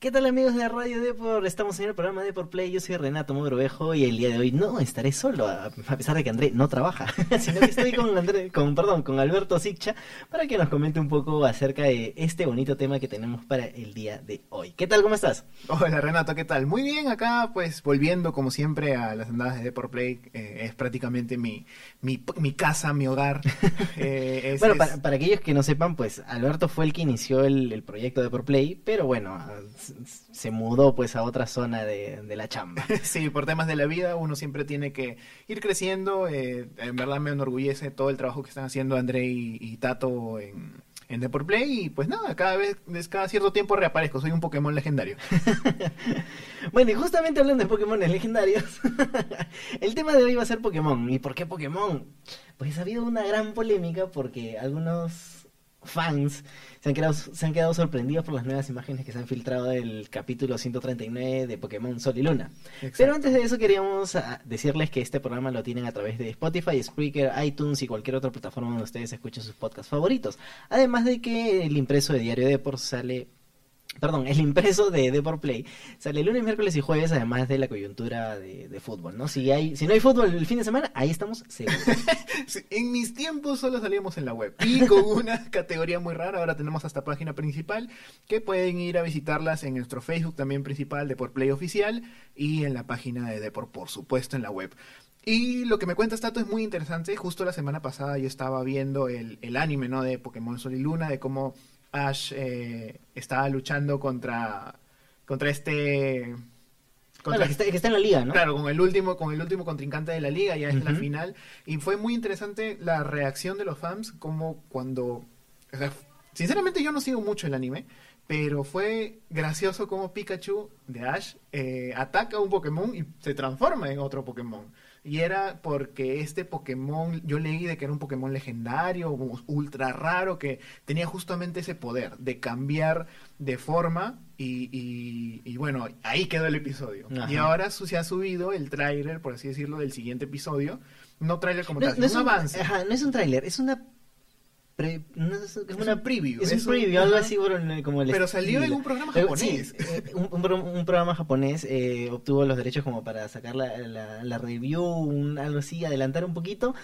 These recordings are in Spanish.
¿Qué tal amigos de Radio Depor? Estamos en el programa Depor Play, yo soy Renato Mogrovejo y el día de hoy no estaré solo, a pesar de que André no trabaja, sino que estoy con, André, con, perdón, con Alberto Siccha para que nos comente un poco acerca de este bonito tema que tenemos para el día de hoy. ¿Qué tal? ¿Cómo estás? Hola Renato, ¿qué tal? Muy bien, acá pues volviendo como siempre a las andadas de Depor Play, eh, es prácticamente mi, mi, mi, casa, mi hogar. Eh, bueno, Para, para, aquellos que no sepan, pues Alberto fue el que inició el, el proyecto Depor Play, pero bueno se mudó pues a otra zona de, la chamba. Sí, por temas de la vida uno siempre tiene que ir creciendo. Eh, en verdad me enorgullece todo el trabajo que están haciendo André y, Tato en, en Deport Play y pues nada, cada vez, cada cierto tiempo reaparezco, soy un Pokémon legendario. bueno, y justamente hablando de Pokémon legendarios, el tema de hoy va a ser Pokémon. ¿Y por qué Pokémon? Pues ha habido una gran polémica porque algunos fans se han, quedado, se han quedado sorprendidos por las nuevas imágenes que se han filtrado del capítulo 139 de Pokémon Sol y Luna. Pero antes de eso queríamos ah, decirles que este programa lo tienen a través de Spotify, Spreaker, iTunes y cualquier otra plataforma donde ustedes escuchen sus podcasts favoritos. Además de que el impreso de Diario Deport sale Perdón, el impreso de Deport Play sale lunes, miércoles y jueves, además de la coyuntura de, fútbol, ¿no? Si hay, si no hay fútbol el fin de semana, ahí estamos seguros. en mis tiempos solo salíamos en la web y con una categoría muy rara. Ahora tenemos hasta página principal que pueden ir a visitarlas en nuestro Facebook también principal, Deport Play Oficial, y en la página de Deport, por supuesto, en la web. Y lo que me cuenta Tato es muy interesante. Justo la semana pasada yo estaba viendo el, el anime, ¿no? De Pokémon Sol y Luna, de cómo Ash eh, estaba luchando contra, contra este... Contra, que, está, en la liga, ¿no? Claro, con el último, con el último contrincante de la liga, ya es la final. Y fue muy interesante la reacción de los fans, como cuando. sinceramente, yo no sigo mucho el anime, pero fue gracioso como Pikachu de Ash eh, ataca a un Pokémon y se transforma en otro Pokémon. Y era porque este Pokémon, yo leí de que era un Pokémon legendario, ultra raro, que tenía justamente ese poder de cambiar de forma. Y, y, bueno, ahí quedó el episodio. Y ahora se ha subido el tráiler, por así decirlo, del siguiente episodio. No tráiler como tal, es un, avance. Ajá, no es un tráiler, es una es, una preview. Es, un preview, algo así como Pero salió en un programa eh, japonés. Eh, un, programa japonés eh, obtuvo los derechos como para sacar la, la, review, un, algo así, adelantar un poquito.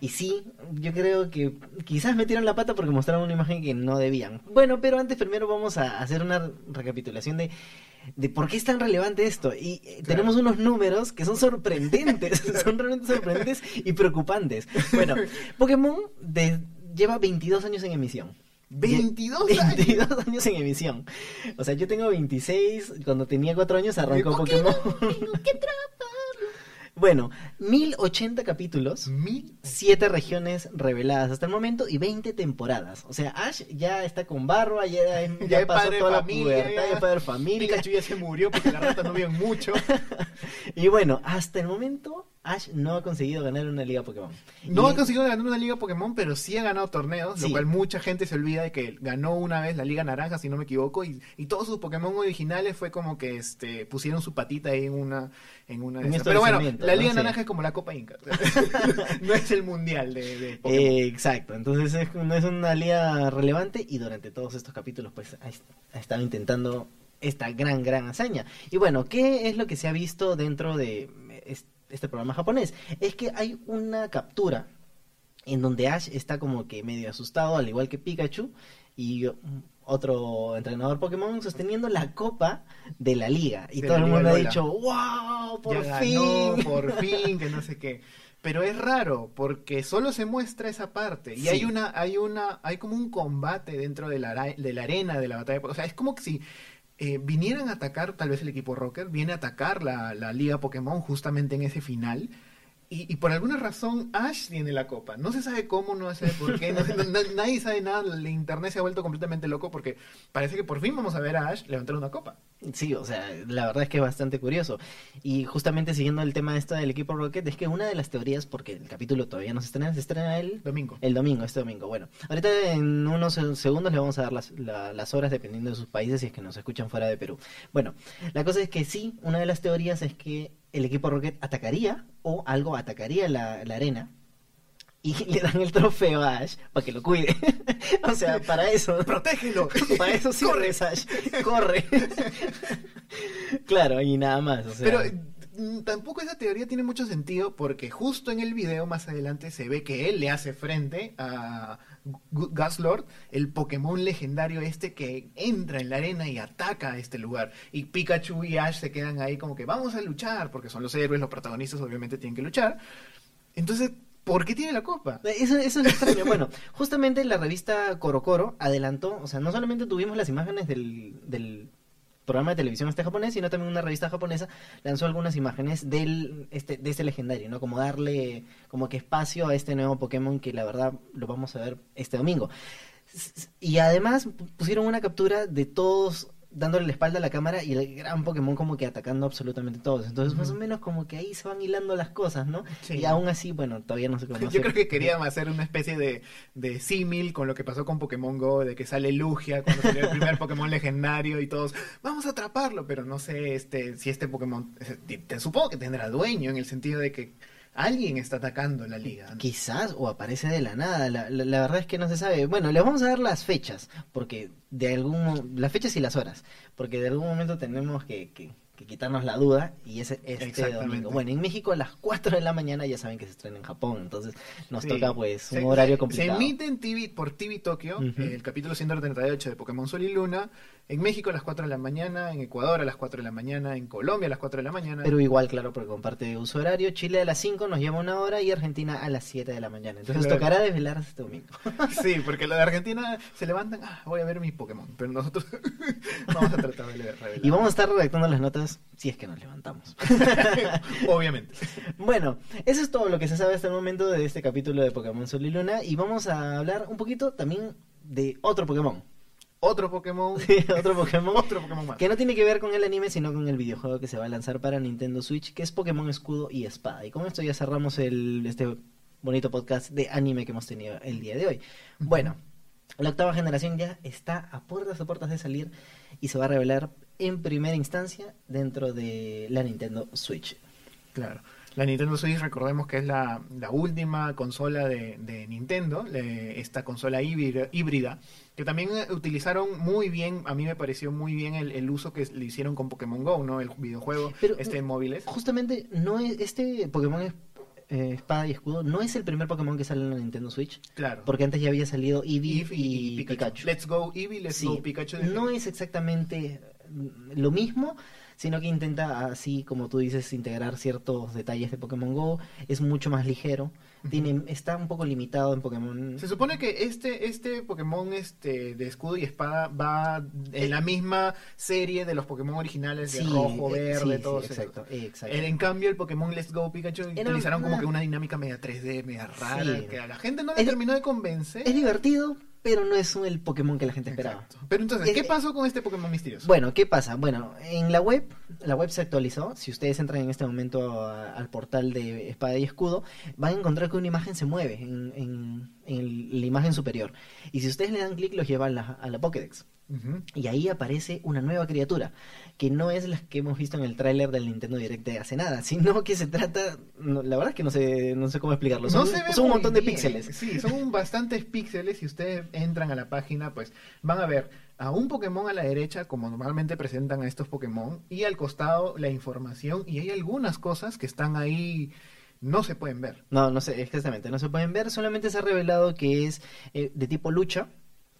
Y sí, yo creo que quizás metieron la pata porque mostraron una imagen que no debían. Bueno, pero antes primero vamos a hacer una recapitulación de de por qué es tan relevante esto. Y tenemos unos números que son sorprendentes, son realmente sorprendentes y preocupantes. Bueno, Pokémon de, lleva 22 años en emisión. 22 años. 22 años en emisión. O sea, yo tengo 26, cuando tenía 4 años arrancó Pokémon. ¿Qué bueno, 1080 capítulos, ¿Mil? 7 regiones reveladas hasta el momento y 20 temporadas. O sea, Ash ya está con barba, ya, ya, pasó toda la pubertad, ya padre familia. Pikachu ya se murió porque las ratas no viven mucho. y bueno, hasta el momento Ash no ha conseguido ganar una liga Pokémon. No ha conseguido ganar una liga Pokémon, pero sí ha ganado torneos, lo cual mucha gente se olvida de que ganó una vez la Liga Naranja, si no me equivoco, y, todos sus Pokémon originales fue como que este pusieron su patita ahí en una en una Pero bueno, la Liga Naranja es como la Copa Inca. no es el mundial de, Pokémon. exacto, entonces no es una liga relevante y durante todos estos capítulos pues ha estado intentando esta gran, gran hazaña. Y bueno, ¿qué es lo que se ha visto dentro de este programa japonés, es que hay una captura en donde Ash está como que medio asustado, al igual que Pikachu, y otro entrenador Pokémon sosteniendo la copa de la liga. Y todo el mundo ha dicho, wow, por fin. por fin, que no sé qué. Pero es raro, porque solo se muestra esa parte. Y hay una, hay una, hay como un combate dentro de la, de la arena de la batalla. O sea, es como que si eh, vinieran a atacar, tal vez el equipo Rocker, viene a atacar la, la Liga Pokémon justamente en ese final y, por alguna razón Ash tiene la copa. No se sabe cómo, no se sabe por qué, nadie sabe nada. El internet se ha vuelto completamente loco porque parece que por fin vamos a ver a Ash levantar una copa. Sí, o sea, la verdad es que es bastante curioso. Y justamente siguiendo el tema esto del equipo Rocket, es que una de las teorías, porque el capítulo todavía no se estrena, se estrena el domingo. El domingo, este domingo. Bueno, ahorita en unos segundos le vamos a dar las, las horas dependiendo de sus países si es que nos escuchan fuera de Perú. Bueno, la cosa es que sí, una de las teorías es que el equipo Rocket atacaría o algo atacaría la, arena y le dan el trofeo a Ash para que lo cuide. o sea, para eso. ¡Protégelo! para eso sí ¡Corre! Ash. Corre. claro, y nada más. O sea, Pero tampoco esa teoría tiene mucho sentido porque justo en el video más adelante se ve que él le hace frente a Gaslord, el Pokémon legendario este que entra en la arena y ataca a este lugar. Y Pikachu y Ash se quedan ahí como que vamos a luchar porque son los héroes, los protagonistas obviamente tienen que luchar. Entonces, ¿por qué tiene la copa? Eso, eso es extraño. bueno, justamente la revista Coro Coro adelantó, o sea, no solamente tuvimos las imágenes del, del programa de televisión este japonés, sino también una revista japonesa lanzó algunas imágenes del este de este legendario, ¿no? Como darle como que espacio a este nuevo Pokémon que la verdad lo vamos a ver este domingo. Y además pu- pusieron una captura de todos dándole la espalda a la cámara y el gran Pokémon como que atacando absolutamente todos. Entonces, más o menos como que ahí se van hilando las cosas, ¿no? Sí. Y aún así, bueno, todavía no sé cómo Yo creo que querían hacer una especie de, de símil con lo que pasó con Pokémon Go, de que sale Lugia cuando salió el primer Pokémon legendario y todos, vamos a atraparlo, pero no sé este si este Pokémon, te, te supongo que tendrá dueño en el sentido de que alguien está atacando la liga. Quizás, o aparece de la nada, la, la- verdad es que no se sabe. Bueno, les vamos a dar las fechas, porque de algún las fechas y las horas, porque de algún momento tenemos que, que- que quitarnos la duda y es este domingo. Bueno, en México a las 4 de la mañana ya saben que se estrena en Japón, entonces nos Sí. toca pues un Se- horario Se complicado. emite en TV, por TV Tokio Ujú. el capítulo 138 de Pokémon Sol y Luna, en México a las 4 de la mañana, en Ecuador a las 4 de la mañana, en Colombia a las 4 de la mañana. Pero igual, claro, porque comparte uso horario. Chile a las 5 nos lleva una hora y Argentina a las 7 de la mañana. Entonces Claro. tocará desvelarse este domingo. Sí, porque los de Argentina se levantan, ah, voy a ver mi Pokémon, pero nosotros vamos a tratar de revelar. Y vamos a estar redactando las notas si es que nos levantamos. Obviamente. Bueno, eso es todo lo que se sabe hasta el momento de este capítulo de Pokémon Sol y Luna. Y vamos a hablar un poquito también de otro Pokémon. Otro Pokémon. otro Pokémon. Otro Pokémon más. Que no tiene que ver con el anime, sino con el videojuego que se va a lanzar para Nintendo Switch, que es Pokémon Escudo y Espada. Y con esto ya cerramos el, este bonito podcast de anime que hemos tenido el día de hoy. Bueno, la octava generación ya está a puertas a puertas de salir y se va a revelar en primera instancia dentro de la Nintendo Switch. Claro. La Nintendo Switch, recordemos que es la, la última consola de, de Nintendo, le- esta consola híbrida, híbrida, que también eh, utilizaron muy bien, a mí me pareció muy bien el, el uso que le hicieron con Pokémon Go, ¿no? El videojuego, Pero, este en móviles. Justamente, no es, este Pokémon es- eh, Espada y Escudo no es el primer Pokémon que sale en la Nintendo Switch, Claro. porque antes ya había salido Eevee, Eevee y, Pikachu. Let's go Eevee, let's Sí, go Pikachu. no es exactamente lo mismo, sino que intenta, así como tú dices, integrar ciertos detalles de Pokémon Go. Es mucho más ligero. Tiene, está un poco limitado en Pokémon. Se supone que este, este Pokémon este, de escudo y espada va en la misma serie de los Pokémon originales de Sí, rojo, eh, verde, sí, todo sí, eso. exacto, exacto. En cambio, el Pokémon Let's Go Pikachu Era utilizaron como que una dinámica media 3D, media rara, que a la gente no le Es- terminó de convencer. Es divertido, pero no es el Pokémon que la gente esperaba. Exacto. Pero entonces, Es- ¿qué pasó con este Pokémon misterioso? Bueno, ¿qué pasa? Bueno, en la web, la web se actualizó. Si ustedes entran en este momento a- al portal de Espada y Escudo, van a encontrar que una imagen se mueve en, en- en la imagen superior. Y si ustedes le dan clic, los lleva a la, a la Pokédex. Y ahí aparece una nueva criatura, que no es la que hemos visto en el tráiler del Nintendo Direct de hace nada, sino que se trata, no, la verdad es que no sé, no sé cómo explicarlo, son, No se ve son un montón de píxeles. Sí, son bastantes píxeles. Si ustedes entran a la página, pues van a ver a un Pokémon a la derecha, como normalmente presentan a estos Pokémon, y al costado la información. Y hay algunas cosas que están ahí, no se pueden ver. No, no sé, exactamente, no se pueden ver, solamente se ha revelado que es eh, de tipo lucha,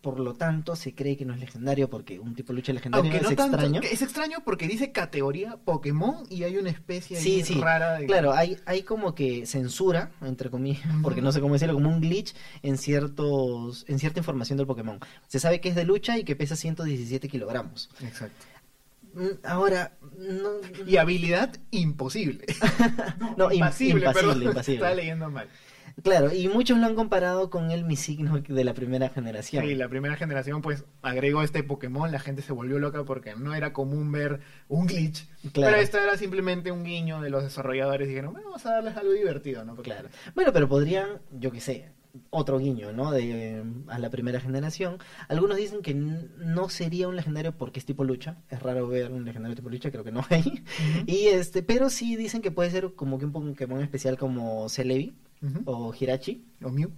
por lo tanto se cree que no es legendario, porque un tipo lucha legendario Aunque es no tanto, extraño. es extraño porque dice categoría Pokémon y hay una especie ahí Sí, sí, rara de... Claro, hay, hay como que censura, entre comillas, porque no sé cómo decirlo, como un glitch en ciertos en cierta información del Pokémon. Se sabe que es de lucha y que pesa 117 kilogramos. Exacto. Mm, Ahora, no, Y habilidad imposible. No, im- impasible, impasible, perdón. impasible. Estaba leyendo mal. claro, y muchos lo han comparado con el Misigno de la primera generación. Sí, la primera generación pues agregó este Pokémon, la gente se volvió loca porque no era común ver un glitch. Claro. Pero esto era simplemente un guiño de los desarrolladores y dijeron, "Bueno, vamos a darles algo divertido, ¿no? Porque- Claro. Bueno, pero podrían, yo qué sé, otro guiño, ¿no? De a la primera generación. Algunos dicen que no sería un legendario porque es tipo lucha. Es raro ver un legendario tipo lucha, creo que no hay. Y este, pero sí dicen que puede ser como que un Pokémon especial como Celebi, o Hirachi. O Mew.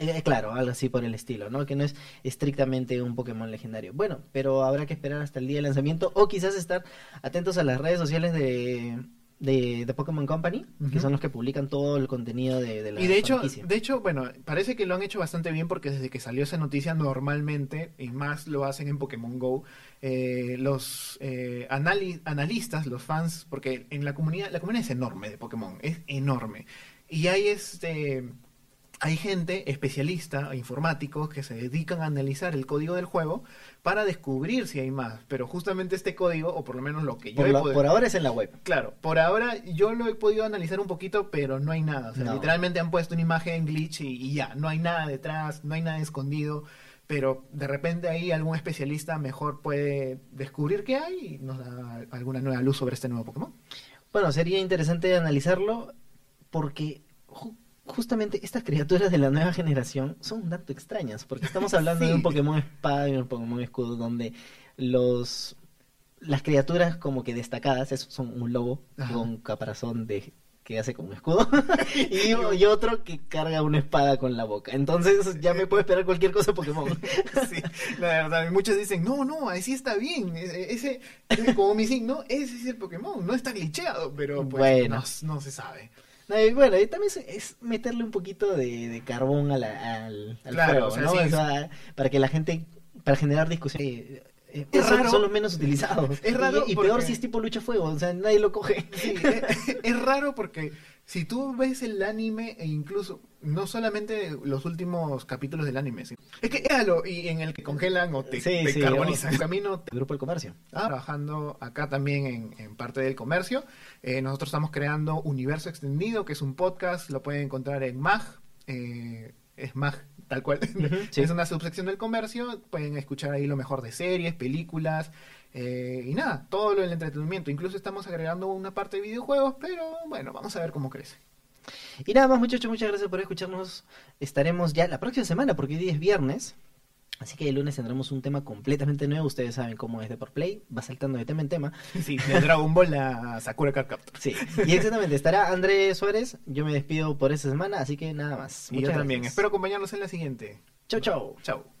Eh, claro, algo así por el estilo, ¿no? Que no es estrictamente un Pokémon legendario. Bueno, pero habrá que esperar hasta el día de lanzamiento o quizás estar atentos a las redes sociales de, de, de Pokémon Company, que son los que publican todo el contenido de, de la Y de hecho, de hecho, bueno, parece que lo han hecho bastante bien porque desde que salió esa noticia normalmente, y más lo hacen en Pokémon Go, eh, los eh, anali- analistas, los fans, porque en la comunidad, la comunidad es enorme de Pokémon, es enorme. Y hay este hay gente especialista, informáticos, que se dedican a analizar el código del juego para descubrir si hay más. Pero justamente este código, o por lo menos lo que yo por, he lo- podido- por ahora es en la web. Claro, por ahora yo lo he podido analizar un poquito, pero no hay nada. O sea, No. literalmente han puesto una imagen en glitch y, y ya, no hay nada detrás, no hay nada escondido. Pero de repente ahí algún especialista mejor puede descubrir qué hay y nos da alguna nueva luz sobre este nuevo Pokémon. Bueno, sería interesante analizarlo porque justamente estas criaturas de la nueva generación son un tanto extrañas, porque estamos hablando de un Pokémon espada y un Pokémon escudo donde los las criaturas como que destacadas es- son un lobo Ajá. con caparazón de que hace como un escudo y, y otro que carga una espada con la boca. Entonces ya me puedo esperar cualquier cosa Pokémon. Sí, la verdad, muchos dicen, no, no, así está bien, e- ese, ese- como me dicen, no, ese es el Pokémon, no está glitcheado, pero pues Bueno. no, no se sabe. No, y bueno, y también es, meterle un poquito de, de carbón a la- al, al Claro, fuego, o sea, ¿no? sí, O sea, para que la gente, para generar discusión. eh, eh, Es son, raro. son los menos utilizados. Es raro y, y porque- peor si es tipo lucha fuego, o sea, nadie lo coge. Sí, es, es raro porque si tú ves el anime e incluso no solamente los últimos capítulos del anime, sí. es que lo y en el que congelan o te, Sí, te sí, carbonizan. El camino El grupo del comercio. Ah, trabajando acá también en, en parte del comercio. Eh, nosotros estamos creando Universo Extendido, que es un podcast, lo pueden encontrar en MAG, eh, es MAG tal cual, sí. es una subsección del comercio, pueden escuchar ahí lo mejor de series, películas, eh, y nada, todo lo del entretenimiento. Incluso estamos agregando una parte de videojuegos, pero bueno, vamos a ver cómo crece. Y nada más, muchachos, muchas gracias por escucharnos. Estaremos ya la próxima semana, porque hoy día es viernes. Así que el lunes tendremos un tema completamente nuevo. Ustedes saben cómo es de por play. Va saltando de tema en tema. Sí, de Dragon Ball a Sakura Card Captor. Sí. Y exactamente, estará Andrés Suárez. Yo me despido por esta semana, así que nada más. Y yo Muchas también. gracias. Espero acompañarlos en la siguiente. Chau, chau. Chao.